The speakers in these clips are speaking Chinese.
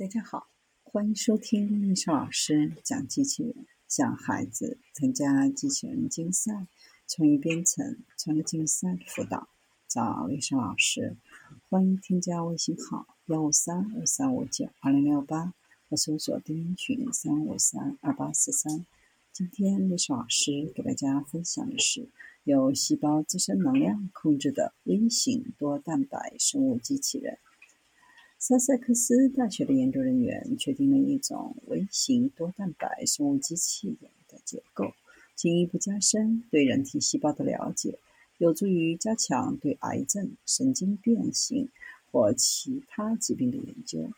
大家好，欢迎收听丽莎老师讲机器人，教孩子参加机器人竞赛、创意编程、创客竞赛辅导。找丽莎老师，欢迎添加微信号幺五三二三五九二零六八，或搜索钉钉群三五三二八四三。今天丽莎老师给大家分享的是由细胞自身能量控制的微型多蛋白生物机器人。萨塞克斯大学的研究人员确定了一种微型多蛋白生物机器人的结构，进一步加深对人体细胞的了解，有助于加强对癌症、神经变形或其他疾病的研究。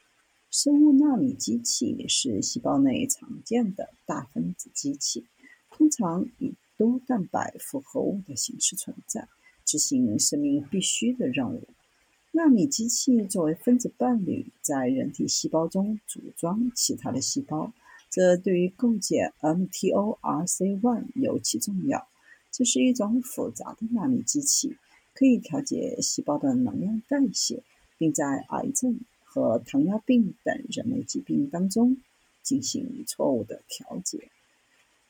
生物纳米机器是细胞内常见的大分子机器，通常以多蛋白复合物的形式存在，执行生命必须的任务。纳米机器作为分子伴侣，在人体细胞中组装其他的细胞，这对于构建 mTORC1 尤其重要。这是一种复杂的纳米机器，可以调节细胞的能量代谢，并在癌症和糖尿病等人类疾病当中进行错误的调节。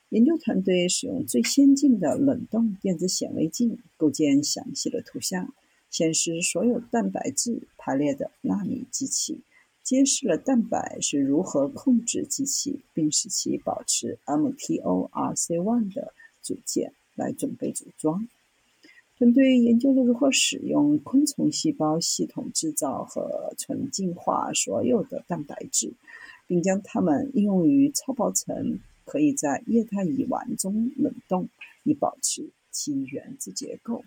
研究团队使用最先进的冷冻电子显微镜构建详细的图像。显示所有蛋白质排列的纳米机器，揭示了蛋白是如何控制机器，并使其保持 mTORC1 的组件来准备组装。团队研究了如何使用昆虫细胞系统制造和纯净化所有的蛋白质，并将它们应用于超薄层，可以在液态乙烷中冷冻，以保持其原子结构。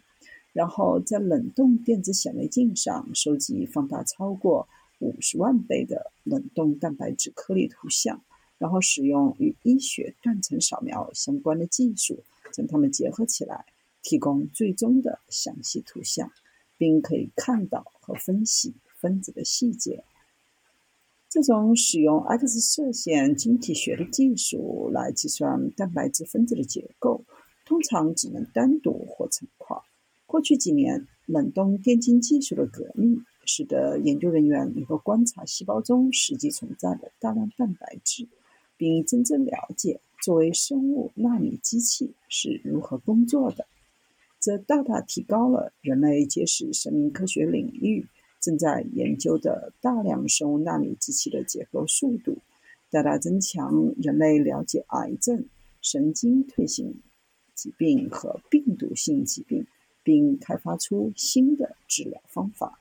然后在冷冻电子显微镜上收集放大超过五十万倍的冷冻蛋白质颗粒图像，然后使用与医学断层扫描相关的技术将它们结合起来，提供最终的详细图像，并可以看到和分析分子的细节。这种使用 X 射线晶体学的技术来计算蛋白质分子的结构，通常只能单独或成块。过去几年，冷冻电晶技术的革命，使得研究人员能够观察细胞中实际存在的大量蛋白质，并真正了解作为生物纳米机器是如何工作的。这大大提高了人类揭示生命科学领域正在研究的大量生物纳米机器的结构速度，大大增强人类了解癌症、神经退行疾病和病毒性疾病。并开发出新的治疗方法。